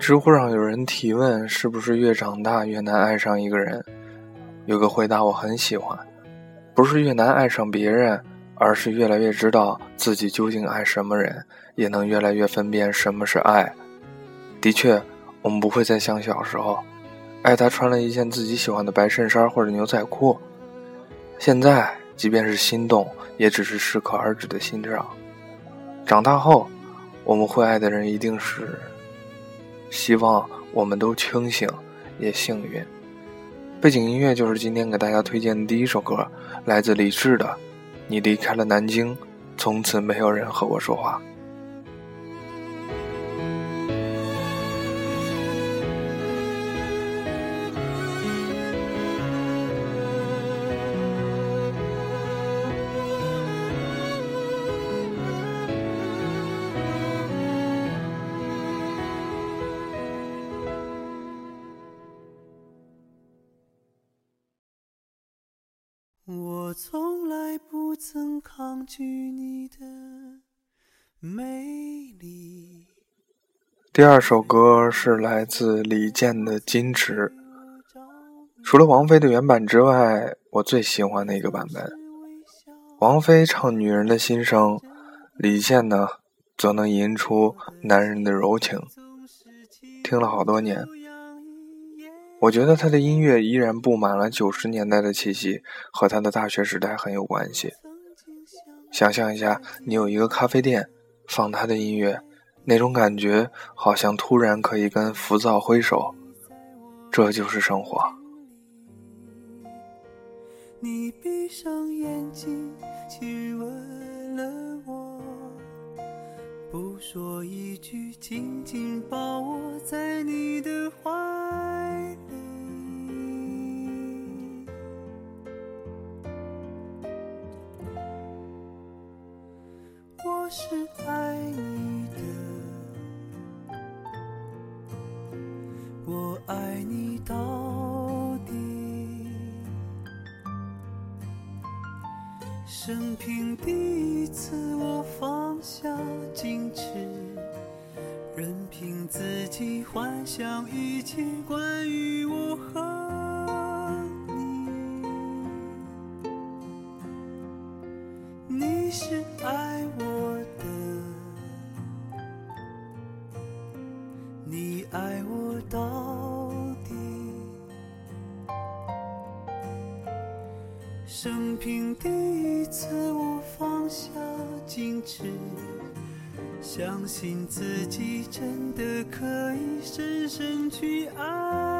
知乎上有人提问：是不是越长大越难爱上一个人？有个回答我很喜欢，不是越难爱上别人，而是越来越知道自己究竟爱什么人，也能越来越分辨什么是爱。的确，我们不会再像小时候，爱他穿了一件自己喜欢的白衬衫或者牛仔裤。现在，即便是心动，也只是适可而止的欣赏。长大后，我们会爱的人一定是希望我们都清醒，也幸运。背景音乐就是今天给大家推荐的第一首歌，来自李志的《你离开了南京，从此没有人和我说话》。我从来不曾抗拒你的美丽。第二首歌是来自李健的《矜持》，除了王菲的原版之外，我最喜欢的一个版本。王菲唱女人的心声，李健呢，则能吟出男人的柔情。听了好多年。我觉得他的音乐依然布满了九十年代的气息，和他的大学时代很有关系。想象一下，你有一个咖啡店，放他的音乐，那种感觉好像突然可以跟浮躁挥手。这就是生活。你闭上眼睛，亲吻了我，不说一句，紧紧抱我在你的怀。是爱你的，我爱你到底。生平第一次，我放下矜持，任凭自己幻想一切关于我和你爱我到底？生平第一次，我放下矜持，相信自己真的可以深深去爱。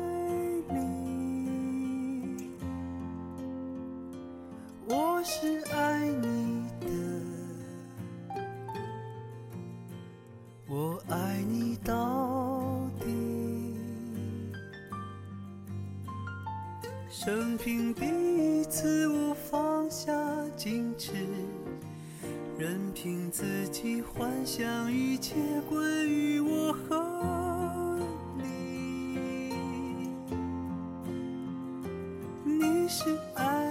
我爱你到底生平第一次，我放下矜持，任凭自己幻想一切关于我和你。你是爱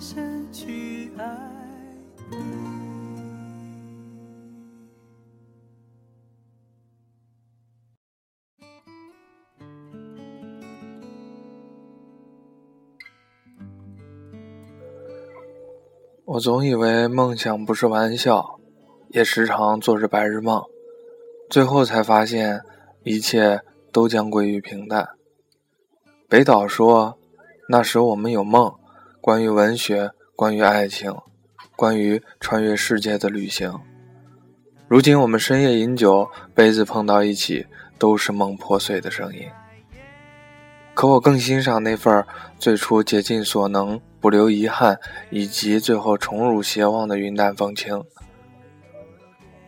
深去爱你。我总以为梦想不是玩笑，也时常做着白日梦，最后才发现一切都将归于平淡。北岛说：“那时我们有梦，关于文学，关于爱情，关于穿越世界的旅行。如今我们深夜饮酒，杯子碰到一起，都是梦破碎的声音。可我更欣赏那份最初竭尽所能。”不留遗憾，以及最后宠辱偕忘的云淡风轻。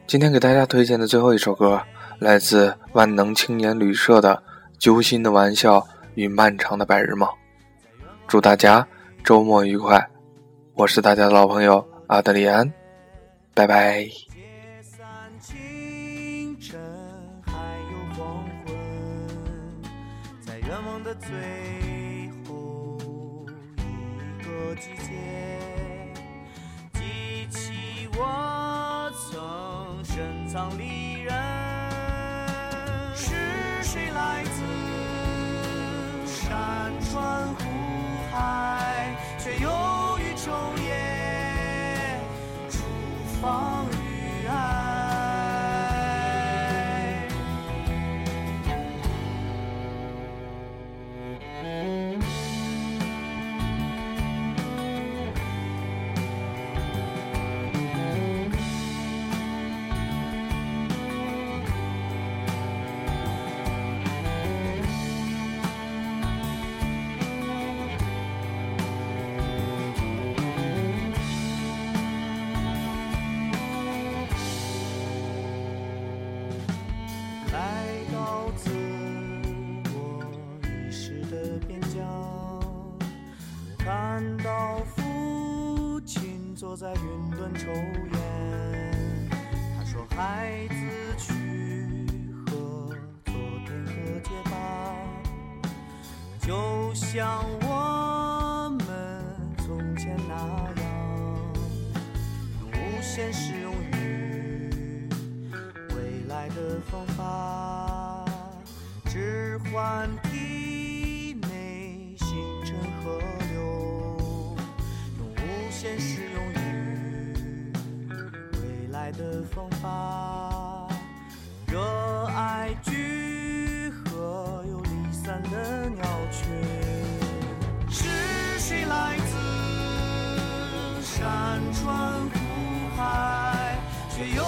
今天给大家推荐的最后一首歌，来自万能青年旅社的《揪心的玩笑与漫长的白日梦》。祝大家周末愉快！我是大家的老朋友阿德里安，拜拜。季节，记起我曾深藏离人，是谁来自山川看到父亲坐在云端抽烟，他说：“孩子去和昨天和解吧，就像我们从前那样，用无限适用于未来的方法，置换体内星辰和，现实用语，未来。”的方法，热爱聚合又离散的鸟群，是谁来自山川湖海，却又